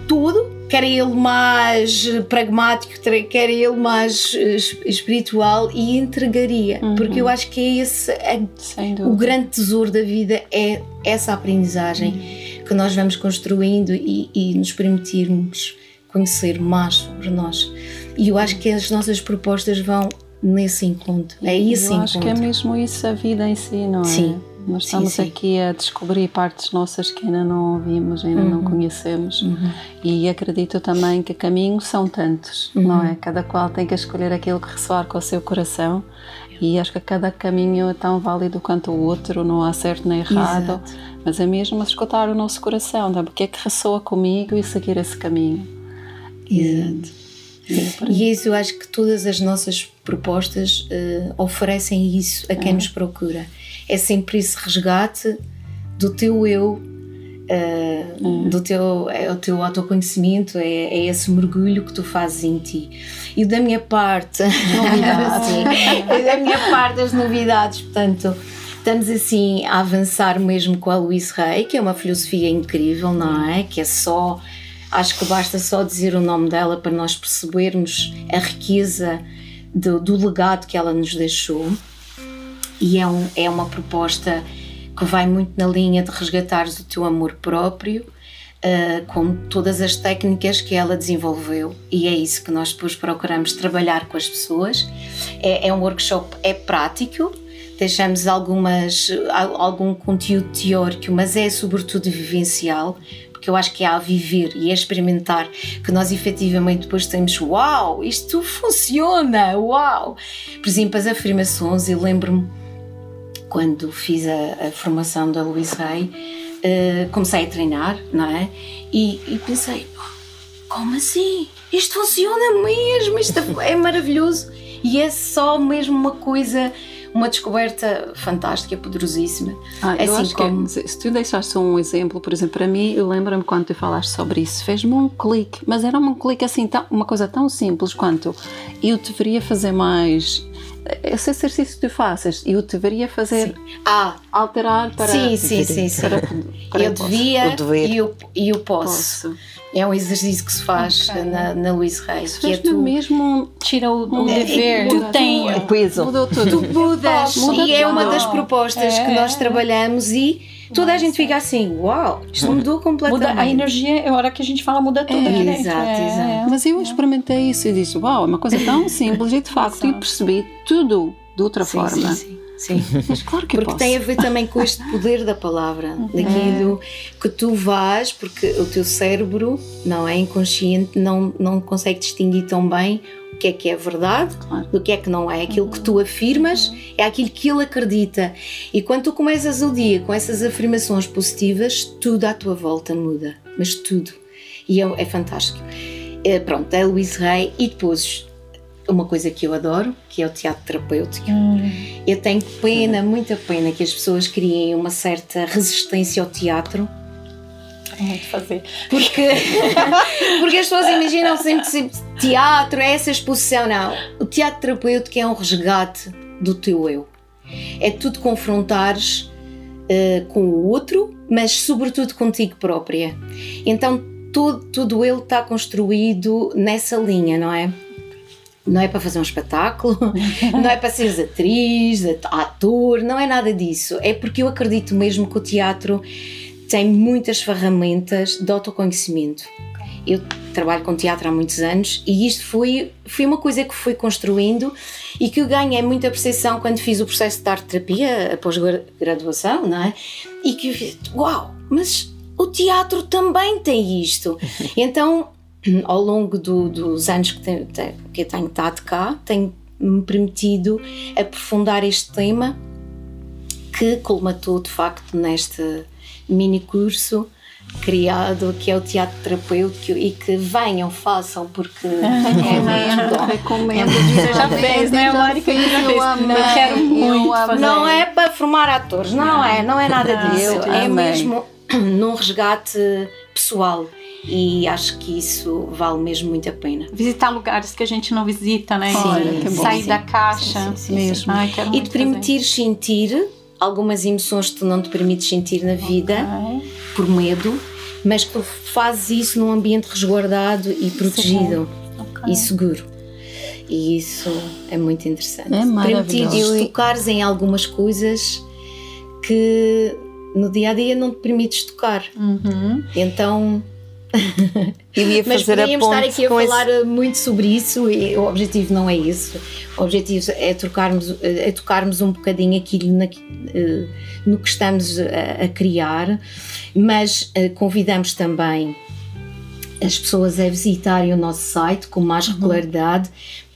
[SPEAKER 2] tudo, quer ele mais pragmático, quer ele mais eh, espiritual e entregaria, porque eu acho que é esse a- o grande tesouro da vida é essa aprendizagem que nós vamos construindo e, e nos permitirmos conhecer mais sobre nós. E eu acho que as nossas propostas vão nesse encontro. É esse
[SPEAKER 3] Eu acho que é mesmo isso a vida em si, não é?
[SPEAKER 2] Sim.
[SPEAKER 3] Nós
[SPEAKER 2] Sim,
[SPEAKER 3] estamos
[SPEAKER 2] sim.
[SPEAKER 3] aqui a descobrir partes nossas que ainda não ouvimos, ainda não
[SPEAKER 2] Uhum.
[SPEAKER 3] conhecemos. E acredito também que caminhos são tantos,
[SPEAKER 2] Uhum.
[SPEAKER 3] não é? Cada qual tem que escolher aquilo que ressoar com o seu coração. E acho que cada caminho é tão válido quanto o outro, não há certo nem errado.
[SPEAKER 2] Exato.
[SPEAKER 3] Mas é mesmo escutar o nosso coração, tá? porque é que ressoa comigo e seguir esse caminho.
[SPEAKER 2] Exato. E é isso eu acho que todas as nossas propostas eh, oferecem isso a quem nos procura. É sempre esse resgate do teu eu, eh, do teu, é o teu autoconhecimento, é, é esse mergulho que tu fazes em ti. E da minha parte, e da minha parte as novidades, portanto. Estamos assim a avançar mesmo com a Luís Rey, que é uma filosofia incrível, não é? Que é só Acho que basta só dizer o nome dela para nós percebermos a riqueza do, do legado que ela nos deixou. E é, um, é uma proposta que vai muito na linha de resgatares o teu amor próprio, uh, com todas as técnicas que ela desenvolveu. E é isso que nós depois procuramos trabalhar com as pessoas. É, é um workshop, é prático. Deixamos algumas, algum conteúdo teórico, mas é sobretudo vivencial, porque eu acho que é a viver e a experimentar que nós efetivamente depois temos uau, isto funciona, uau! Por exemplo, as afirmações, eu lembro-me quando fiz a, a formação da Luís Rey, uh, comecei a treinar, não é? E, e pensei, como assim? Isto funciona mesmo, isto é maravilhoso e é só mesmo uma coisa uma descoberta fantástica, poderosíssima.
[SPEAKER 3] Ah, eu assim acho como... que se tu deixaste um exemplo, por exemplo, para mim, eu lembro-me quando tu falaste sobre isso, fez-me um clique, mas era um clique assim, tão, uma coisa tão simples quanto eu deveria fazer mais. Esse exercício que tu faças, eu deveria fazer.
[SPEAKER 2] Ah,
[SPEAKER 3] alterar para.
[SPEAKER 2] Sim, sim, sim. sim. Para, para eu devia e eu, e eu posso. posso. É um exercício que se faz okay. na, na Luís Reis.
[SPEAKER 3] Que é tu
[SPEAKER 4] mesmo tira o, o dever.
[SPEAKER 2] É, tu tens.
[SPEAKER 1] O peso.
[SPEAKER 3] Mudou tudo.
[SPEAKER 2] Tu mudas. Muda e é uma das propostas é. que nós trabalhamos e toda a gente fica assim, uau, isto mudou completamente.
[SPEAKER 4] Muda a energia, é hora que a gente fala, muda tudo
[SPEAKER 2] é,
[SPEAKER 4] aqui
[SPEAKER 2] dentro. Exato,
[SPEAKER 4] é,
[SPEAKER 2] exato.
[SPEAKER 3] Mas eu experimentei isso e disse, uau, é uma coisa tão simples e de facto eu percebi tudo de outra
[SPEAKER 2] sim,
[SPEAKER 3] forma.
[SPEAKER 2] Sim, sim. Sim.
[SPEAKER 3] Mas claro que
[SPEAKER 2] Porque
[SPEAKER 3] posso.
[SPEAKER 2] tem a ver também com este poder da palavra, daquilo que tu vais, porque o teu cérebro, não é inconsciente, não, não consegue distinguir tão bem o que é que é verdade
[SPEAKER 3] claro.
[SPEAKER 2] do que é que não é. Aquilo que tu afirmas é aquilo que ele acredita. E quando tu começas o dia com essas afirmações positivas, tudo à tua volta muda. Mas tudo. E é, é fantástico. É, pronto, é Luís Rey e depois uma coisa que eu adoro, que é o teatro terapêutico.
[SPEAKER 4] Hum.
[SPEAKER 2] Eu tenho pena, muita pena, que as pessoas criem uma certa resistência ao teatro.
[SPEAKER 4] É muito fazer.
[SPEAKER 2] Porque, porque as pessoas imaginam sempre que teatro é essa exposição. Não. O teatro terapêutico é um resgate do teu eu. É tu te confrontares uh, com o outro, mas sobretudo contigo própria. Então tudo, tudo ele está construído nessa linha, não é? Não é para fazer um espetáculo, não é para seres atriz, ator, não é nada disso. É porque eu acredito mesmo que o teatro tem muitas ferramentas de autoconhecimento. Eu trabalho com teatro há muitos anos e isto foi, foi uma coisa que fui construindo e que eu ganhei muita percepção quando fiz o processo de arte terapia após graduação, não é? E que eu fiz, uau, mas o teatro também tem isto. Então ao longo do, dos anos que, tenho, que eu tenho estado cá, tenho-me permitido aprofundar este tema que colmatou de facto neste mini curso criado que é o teatro terapêutico e que venham, façam porque
[SPEAKER 3] recomendo, recomendo.
[SPEAKER 4] Você já fez, né, Mónica? Eu,
[SPEAKER 3] eu, amo,
[SPEAKER 4] eu quero muito fazer.
[SPEAKER 2] Não é para formar atores, não é, não é nada disso.
[SPEAKER 3] Eu
[SPEAKER 2] é
[SPEAKER 3] amei.
[SPEAKER 2] mesmo num resgate pessoal e acho que isso vale mesmo muito a pena.
[SPEAKER 4] Visitar lugares que a gente não visita, né?
[SPEAKER 3] Olha, bom.
[SPEAKER 4] Sair
[SPEAKER 2] Sim,
[SPEAKER 4] da caixa.
[SPEAKER 2] sim, sim, sim,
[SPEAKER 3] mesmo.
[SPEAKER 4] Ai, quero
[SPEAKER 2] E te permitir sentir algumas emoções que tu não te permites sentir na vida
[SPEAKER 4] fazer.
[SPEAKER 2] por medo, mas que tu fazes isso num ambiente resguardado e protegido
[SPEAKER 4] Ok.
[SPEAKER 2] e seguro. E isso é muito interessante.
[SPEAKER 3] É maravilhoso.
[SPEAKER 2] Permitires tocares em algumas coisas que no dia a dia não te permites tocar.
[SPEAKER 4] Uhum.
[SPEAKER 2] Então,
[SPEAKER 1] Eu ia
[SPEAKER 2] mas
[SPEAKER 1] fazer a
[SPEAKER 2] podíamos estar aqui a
[SPEAKER 1] com esse-
[SPEAKER 2] falar muito sobre isso e o objetivo não é isso. O objetivo é trocarmos, é tocarmos um bocadinho aquilo na- eh, no que estamos a, a criar, mas eh, convidamos também as pessoas a visitarem o nosso site com mais regularidade.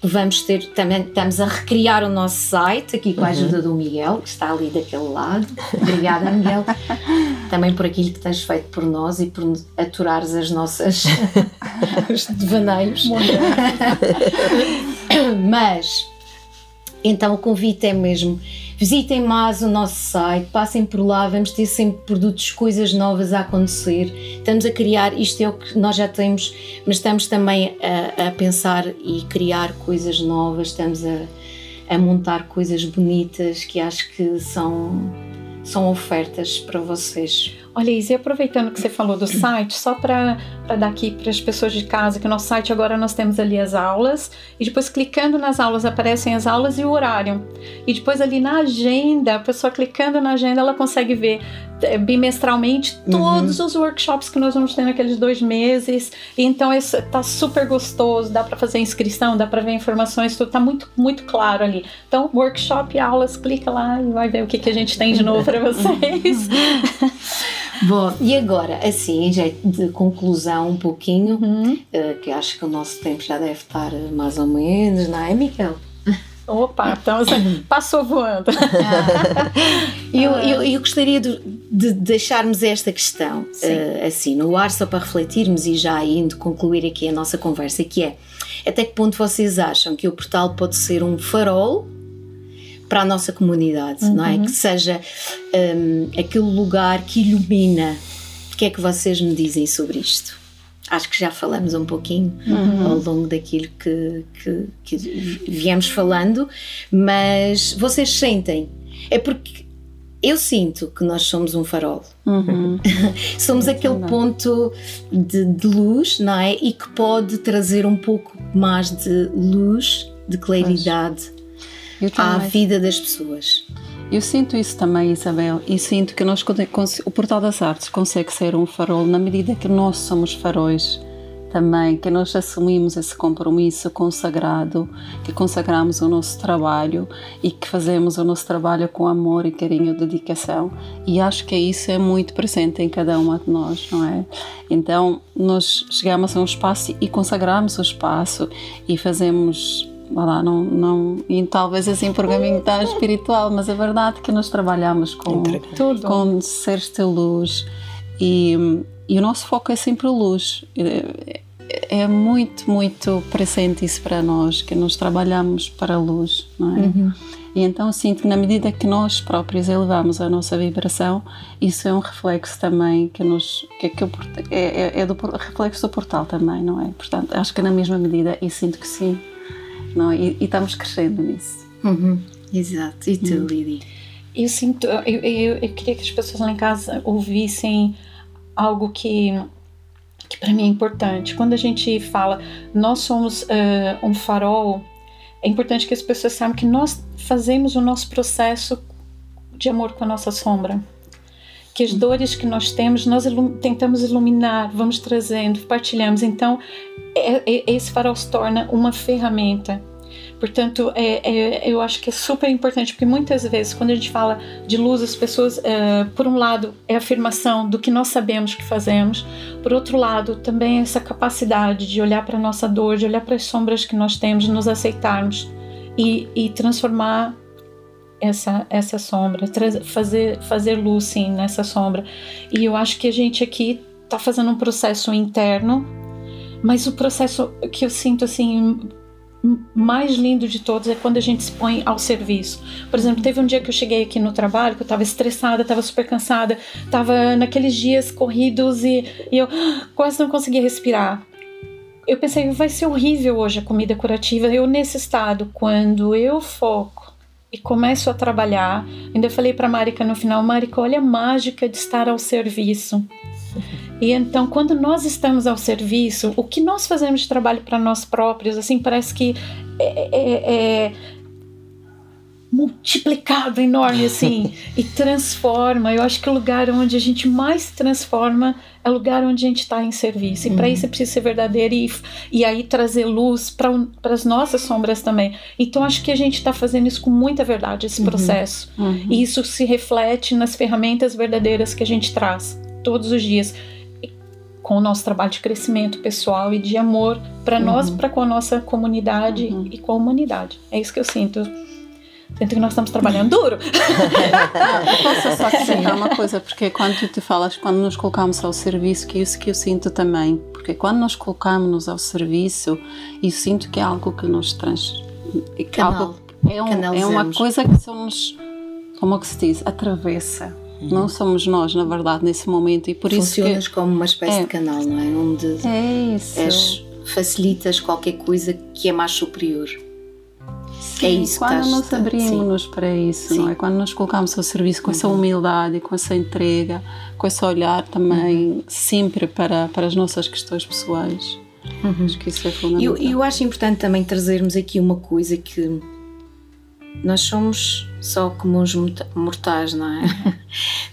[SPEAKER 2] Vamos ter também estamos a recriar o nosso site aqui com a ajuda do Miguel, que está ali daquele lado. Obrigada, Miguel. também por aquilo que tens feito por nós e por aturares as nossas os devaneios. Mas então o convite é mesmo visitem mais o nosso site, passem por lá, vamos ter sempre produtos, coisas novas a acontecer. Estamos a criar, isto é o que nós já temos, mas estamos também a, a pensar e criar coisas novas, estamos a, a montar coisas bonitas que acho que são, são ofertas para vocês.
[SPEAKER 4] Olha, Izzy, aproveitando que você falou do site, só para dar aqui para as pessoas de casa, que no nosso site agora nós temos ali as aulas, e depois clicando nas aulas aparecem as aulas e o horário. E depois ali na agenda, a pessoa clicando na agenda, ela consegue ver bimestralmente todos os workshops que nós vamos ter naqueles dois meses. Então isso tá super gostoso, dá para fazer inscrição, dá para ver informações, tudo tá muito muito claro ali. Então, workshop, aulas, clica lá e vai ver o que, que a gente tem de novo para vocês.
[SPEAKER 2] Bom, e agora, assim, jeito de conclusão um pouquinho,
[SPEAKER 4] Uhum.
[SPEAKER 2] eh, que acho que o nosso tempo já deve estar mais ou menos, não é, Miguel?
[SPEAKER 4] Opa, então passou voando.
[SPEAKER 2] Eu, eu, eu gostaria de, de deixarmos esta questão eh, assim no ar, só para refletirmos e já indo concluir aqui a nossa conversa, que é até que ponto vocês acham que o portal pode ser um farol para a nossa comunidade, não é? Que seja hum, aquele lugar que ilumina. O que é que vocês me dizem sobre isto? Acho que já falamos um pouquinho ao longo daquilo que, que, que viemos falando, mas vocês sentem. É porque eu sinto que nós somos um farol.
[SPEAKER 3] Uhum.
[SPEAKER 2] Somos aquele ponto de, de luz, não é? E que pode trazer um pouco mais de luz, de claridade à vida das pessoas.
[SPEAKER 3] Eu sinto isso também, Isabel, e sinto que nós, o Portal das Artes consegue ser um farol na medida que nós somos faróis também, que nós assumimos esse compromisso consagrado, que consagramos o nosso trabalho e que fazemos o nosso trabalho com amor e carinho, dedicação. E acho que isso é muito presente em cada uma de nós, não é? Então, nós chegamos a um espaço e consagramos o espaço e fazemos vá lá, não, não, e talvez assim por caminho tão espiritual, mas é verdade que nós trabalhamos com, com seres de luz e, e o nosso foco é sempre a luz. É, é muito, muito presente isso para nós, que nós trabalhamos para a luz, não é? E então sinto que na medida que nós próprios elevamos a nossa vibração, isso é um reflexo também que nos que, que o port- é, é, é do reflexo do portal também, não é? Portanto, acho que na mesma medida e sinto que sim, não é? e, e estamos crescendo nisso.
[SPEAKER 2] Uhum. Exato. E tu, Lili?
[SPEAKER 4] Eu sinto, eu, eu, eu queria que as pessoas lá em casa ouvissem algo que, que para mim é importante. Quando a gente fala, nós somos eh, um farol, é importante que as pessoas saibam que nós fazemos o nosso processo de amor com a nossa sombra. Que as dores que nós temos, nós ilu- tentamos iluminar, vamos trazendo, partilhamos. Então, é- é- esse farol se torna uma ferramenta Portanto, é, é- eu acho que é super importante, porque muitas vezes, quando a gente fala de luz, as pessoas, é, por um lado, é a afirmação do que nós sabemos que fazemos, por outro lado, também essa capacidade de olhar para a nossa dor, de olhar para as sombras que nós temos, nos aceitarmos e, e transformar essa, essa sombra, fazer, fazer luz, sim, nessa sombra. E eu acho que a gente aqui está fazendo um processo interno, mas o processo que eu sinto, assim, mais lindo de todos é quando a gente se põe ao serviço. Por exemplo, teve um dia que eu cheguei aqui no trabalho, que eu estava estressada, estava super cansada, estava naqueles dias corridos e, e eu quase não conseguia respirar. Eu pensei, vai ser horrível hoje a comida curativa. Eu, nesse estado, quando eu foco e começo a trabalhar, ainda falei para Marika no final: Marika, olha a mágica de estar ao serviço. E então, quando nós estamos ao serviço, o que nós fazemos de trabalho para nós próprios, assim, parece que é, é, é multiplicado, enorme, assim, e transforma. Eu acho que o lugar onde a gente mais transforma é o lugar onde a gente está em serviço. E para uhum. isso é preciso ser verdadeiro e, e aí trazer luz para as nossas sombras também. Então acho que a gente está fazendo isso com muita verdade, esse uhum. processo. Uhum. E isso se reflete nas ferramentas verdadeiras que a gente traz todos os dias com o nosso trabalho de crescimento pessoal e de amor para uhum. nós, para com a nossa comunidade uhum. e com a humanidade. É isso que eu sinto. Sinto que nós estamos trabalhando duro.
[SPEAKER 3] posso só acrescentar uma coisa, porque quando tu te falas, quando nos colocamos ao serviço, que é isso que eu sinto também, porque quando nós colocamos-nos ao serviço, eu sinto que é algo que nos trans...
[SPEAKER 2] Canal.
[SPEAKER 3] é, um, é uma coisa que só nos, como é que se diz, atravessa não somos nós, na verdade, nesse momento. E por
[SPEAKER 2] Funcionas
[SPEAKER 3] isso
[SPEAKER 2] que como uma espécie é. de canal, não é? Onde
[SPEAKER 3] é isso. És,
[SPEAKER 2] facilitas qualquer coisa que é mais superior.
[SPEAKER 3] Sim, é isso quando nós abrimos-nos para isso, sim. não é? Quando nos colocamos ao serviço com uhum. essa humildade, com essa entrega, com esse olhar também uhum. sempre para, para as nossas questões pessoais. Uhum. Acho que isso é fundamental.
[SPEAKER 2] Eu, eu acho importante também trazermos aqui uma coisa que nós somos só comuns mortais, não é?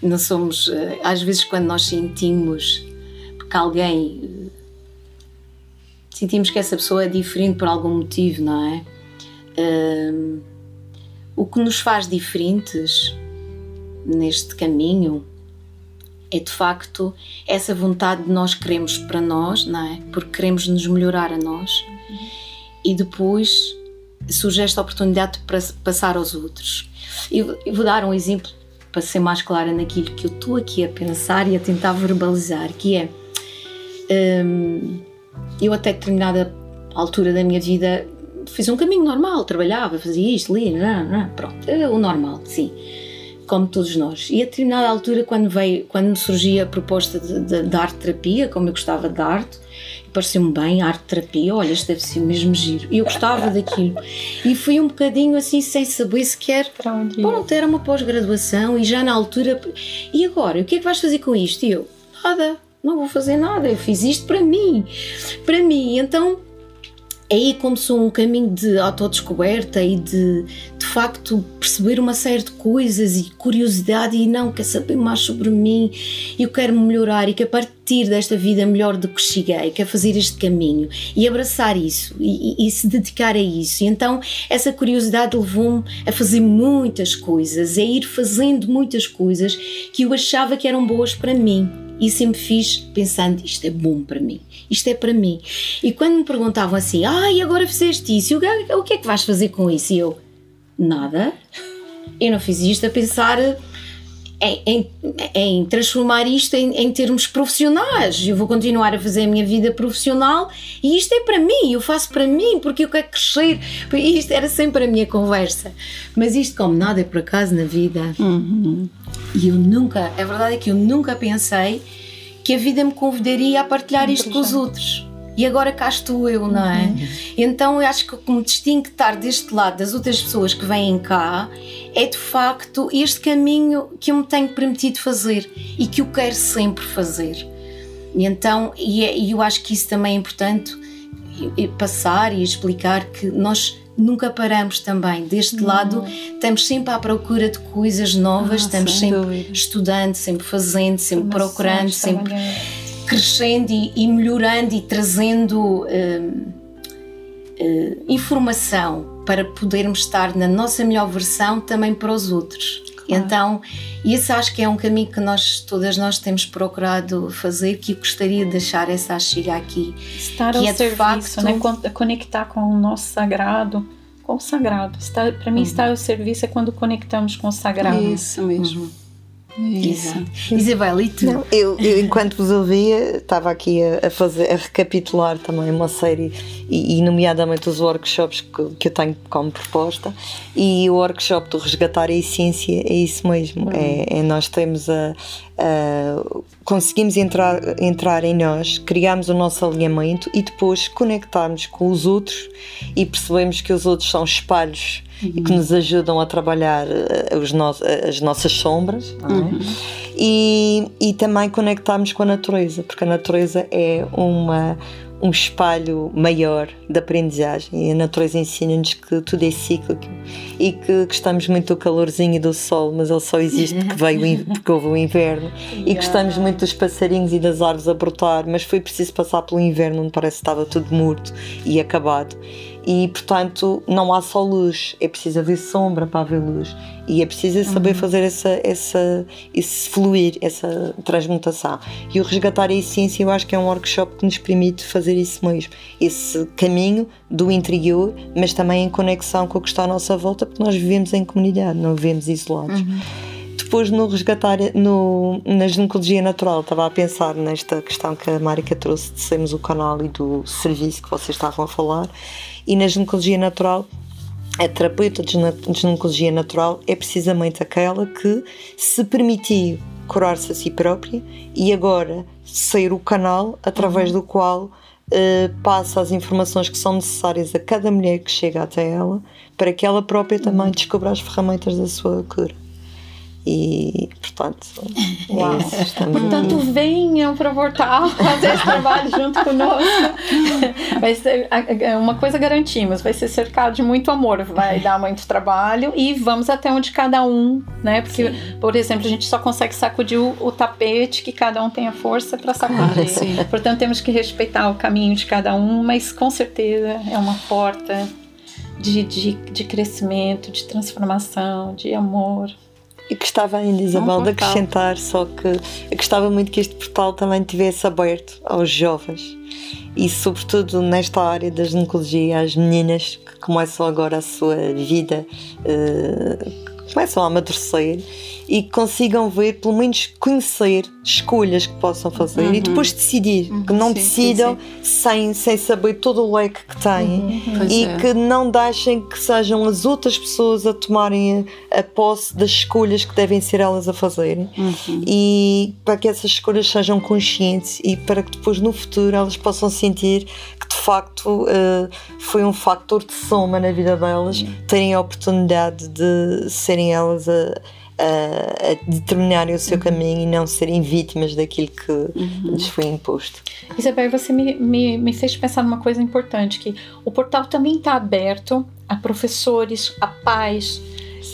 [SPEAKER 2] Não somos. Eh, às vezes, quando nós sentimos que alguém. Eh, sentimos que essa pessoa é diferente por algum motivo, não é? Um, o que nos faz diferentes neste caminho é de facto essa vontade de nós queremos para nós, não é? Porque queremos nos melhorar a nós e depois surge esta oportunidade para passar aos outros. Eu vou dar um exemplo para ser mais clara naquilo que eu estou aqui a pensar e a tentar verbalizar, que é hum, eu até determinada altura da minha vida fiz um caminho normal, trabalhava, fazia isto, não, pronto, é o normal, sim, como todos nós. E a determinada altura, quando veio, quando me surgia a proposta de, de, de arte terapia, como eu gostava de arte, pareceu-me bem, arte terapia, olha, isto deve ser mesmo giro. E eu gostava daquilo. E fui um bocadinho assim, sem saber sequer.
[SPEAKER 4] Para onde
[SPEAKER 2] Pronto, era uma pós-graduação e já na altura. E agora, o que é que vais fazer com isto? E eu, nada, não vou fazer nada, eu fiz isto para mim. Para mim. Então aí começou um caminho de autodescoberta e de de facto perceber uma série de coisas e curiosidade e não quer saber mais sobre mim eu quero melhorar e que a partir desta vida melhor do que cheguei quer fazer este caminho e abraçar isso e, e, e se dedicar a isso. E então essa curiosidade levou-me a fazer muitas coisas a ir fazendo muitas coisas que eu achava que eram boas para mim e sempre fiz pensando isto é bom para mim, isto é para mim. E quando me perguntavam assim, ah, e agora fizeste isso, o que é que vais fazer com isso? E eu, nada. Eu não fiz isto a pensar em, em, em transformar isto em, em, termos profissionais. Eu vou continuar a fazer a minha vida profissional e isto é para mim, eu faço para mim porque eu quero crescer. Isto era sempre a minha conversa. Mas isto, como nada é por acaso na vida, uhum. e eu nunca, a verdade é que eu nunca pensei que a vida me convidaria a partilhar isto com os outros e agora cá estou eu, não é? Uhum. Então eu acho que o que me distingue estar deste lado das outras pessoas que vêm cá é de facto este caminho que eu me tenho permitido fazer e que eu quero sempre fazer. E então, e, é, eu acho que isso também é importante passar e explicar que nós nunca paramos também. Deste não. lado, estamos sempre à procura de coisas novas, ah, estamos sempre dúvida. estudando, sempre fazendo, sempre procurando, sempre crescendo e, e melhorando e trazendo uh, uh, informação para podermos estar na nossa melhor versão também para os outros. Claro. Então, esse acho que é um caminho que nós, todas nós temos procurado fazer, que eu gostaria de deixar essa chega aqui.
[SPEAKER 4] Estar ao é serviço, facto, né? conectar com o nosso sagrado, com o sagrado. Para mim, uhum. estar ao serviço é quando conectamos com o sagrado.
[SPEAKER 3] Isso mesmo. Uhum.
[SPEAKER 2] Exato. Isabel, e tu?
[SPEAKER 1] Não, eu, eu, enquanto vos ouvia, estava aqui a, a, fazer, a recapitular também uma série, e, e nomeadamente os workshops que, que, eu tenho como proposta. E o workshop do Resgatar a Essência é isso mesmo. Uhum. É, é, nós temos a. a conseguimos entrar, entrar em nós, criamos o nosso alinhamento e depois conectarmos com os outros e percebemos que os outros são espelhos uhum. e que nos ajudam a trabalhar eh, os no as nossas sombras é? uhum. e, e também conectarmos com a natureza, porque a natureza é uma um espelho maior de aprendizagem e a natureza ensina-nos que tudo é cíclico e que gostamos muito do calorzinho e do sol, mas ele só existe porque, veio, porque houve o inverno yeah. e gostamos muito dos passarinhos e das árvores a brotar, mas foi preciso passar pelo inverno onde parece que estava tudo morto e acabado e portanto não há só luz, é preciso haver sombra para haver luz e é preciso saber uhum. fazer essa, essa, esse fluir, essa transmutação. E o resgatar a essência eu acho que é um workshop que nos permite fazer isso mesmo, esse caminho do interior, mas também em conexão com o que está à nossa volta, porque nós vivemos em comunidade, não vivemos isolados. Uhum depois no resgatar no, na ginecologia natural estava a pensar nesta questão que a Márica trouxe de sermos o canal e do serviço que vocês estavam a falar e na ginecologia natural, a terapeuta de ginecologia natural é precisamente aquela que se permitiu curar-se a si própria e agora ser o canal através uhum. do qual uh, passa as informações que são necessárias a cada mulher que chega até ela para que ela própria também uhum. descubra as ferramentas da sua cura e portanto
[SPEAKER 4] Uau. É portanto aqui. venham para portal fazer esse trabalho junto conosco vai ser uma coisa garantimos vai ser cercado de muito amor vai dar muito trabalho e vamos até onde cada um né porque sim. por exemplo a gente só consegue sacudir o, o tapete que cada um tem a força para sacudir claro, portanto temos que respeitar o caminho de cada um mas com certeza é uma porta de, de, de crescimento de transformação de amor
[SPEAKER 1] e gostava ainda, Isabel, um de acrescentar só que eu gostava muito que este portal também tivesse aberto aos jovens. E, sobretudo, nesta área da ginecologia, às meninas que começam agora a sua vida, uh, começam a amadurecer e consigam ver, pelo menos conhecer escolhas que possam fazer uhum. e depois decidir, uhum. que não sim, decidam sim, sim. Sem, sem saber todo o leque que têm uhum. e é. que não deixem que sejam as outras pessoas a tomarem a, a posse das escolhas que devem ser elas a fazerem uhum. e para que essas escolhas sejam conscientes e para que depois no futuro elas possam sentir que facto uh, foi um fator de soma na vida delas uhum. terem a oportunidade de serem elas a a, a determinarem o seu uhum. caminho e não serem vítimas daquilo que uhum. lhes foi imposto.
[SPEAKER 4] Isabel, você me, me, me fez pensar numa coisa importante, que o portal também está aberto a professores, a pais,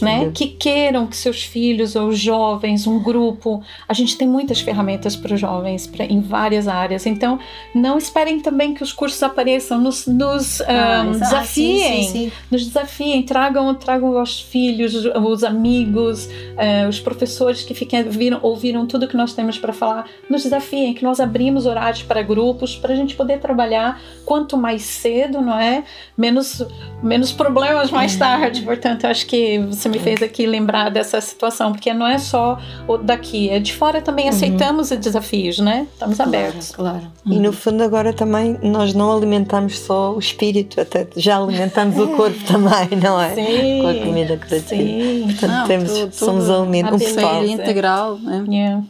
[SPEAKER 4] né? Que queiram que seus filhos ou jovens, um grupo. A gente tem muitas ferramentas para os jovens pra, em várias áreas. Então, não esperem também que os cursos apareçam, nos, nos ah, um, desafiem, ah, sim, sim, sim. nos desafiem, tragam, tragam os filhos, os amigos, uh, os professores que fiquem, viram, ouviram tudo que nós temos para falar, nos desafiem, que nós abrimos horários para grupos para a gente poder trabalhar quanto mais cedo, não é? Menos, menos problemas mais é. tarde. Portanto, acho que você me fez aqui lembrar dessa situação, porque não é só o daqui, é de fora também uhum. aceitamos os desafios, né? Estamos abertos.
[SPEAKER 2] Claro.
[SPEAKER 1] Uhum. E no fundo agora também nós não alimentamos só o espírito, até já alimentamos o corpo também, não é?
[SPEAKER 4] Sim.
[SPEAKER 1] Com a comida curativa. Sim. Portanto, não, temos, tudo, somos alimento um
[SPEAKER 3] pessoal. integral,
[SPEAKER 4] né? Yeah.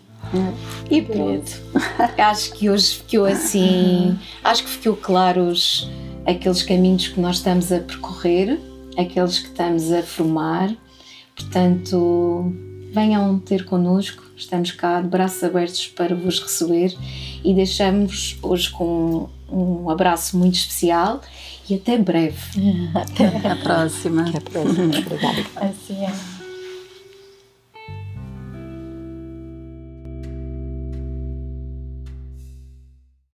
[SPEAKER 2] E pronto. acho que hoje ficou assim. Acho que ficou claros aqueles caminhos que nós estamos a percorrer, aqueles que estamos a formar Portanto, venham ter connosco, estamos cá de braços abertos para vos receber e deixamos hoje com um abraço muito especial e até breve.
[SPEAKER 3] Até a próxima.
[SPEAKER 1] Até a próxima.
[SPEAKER 4] Obrigada. Assim é.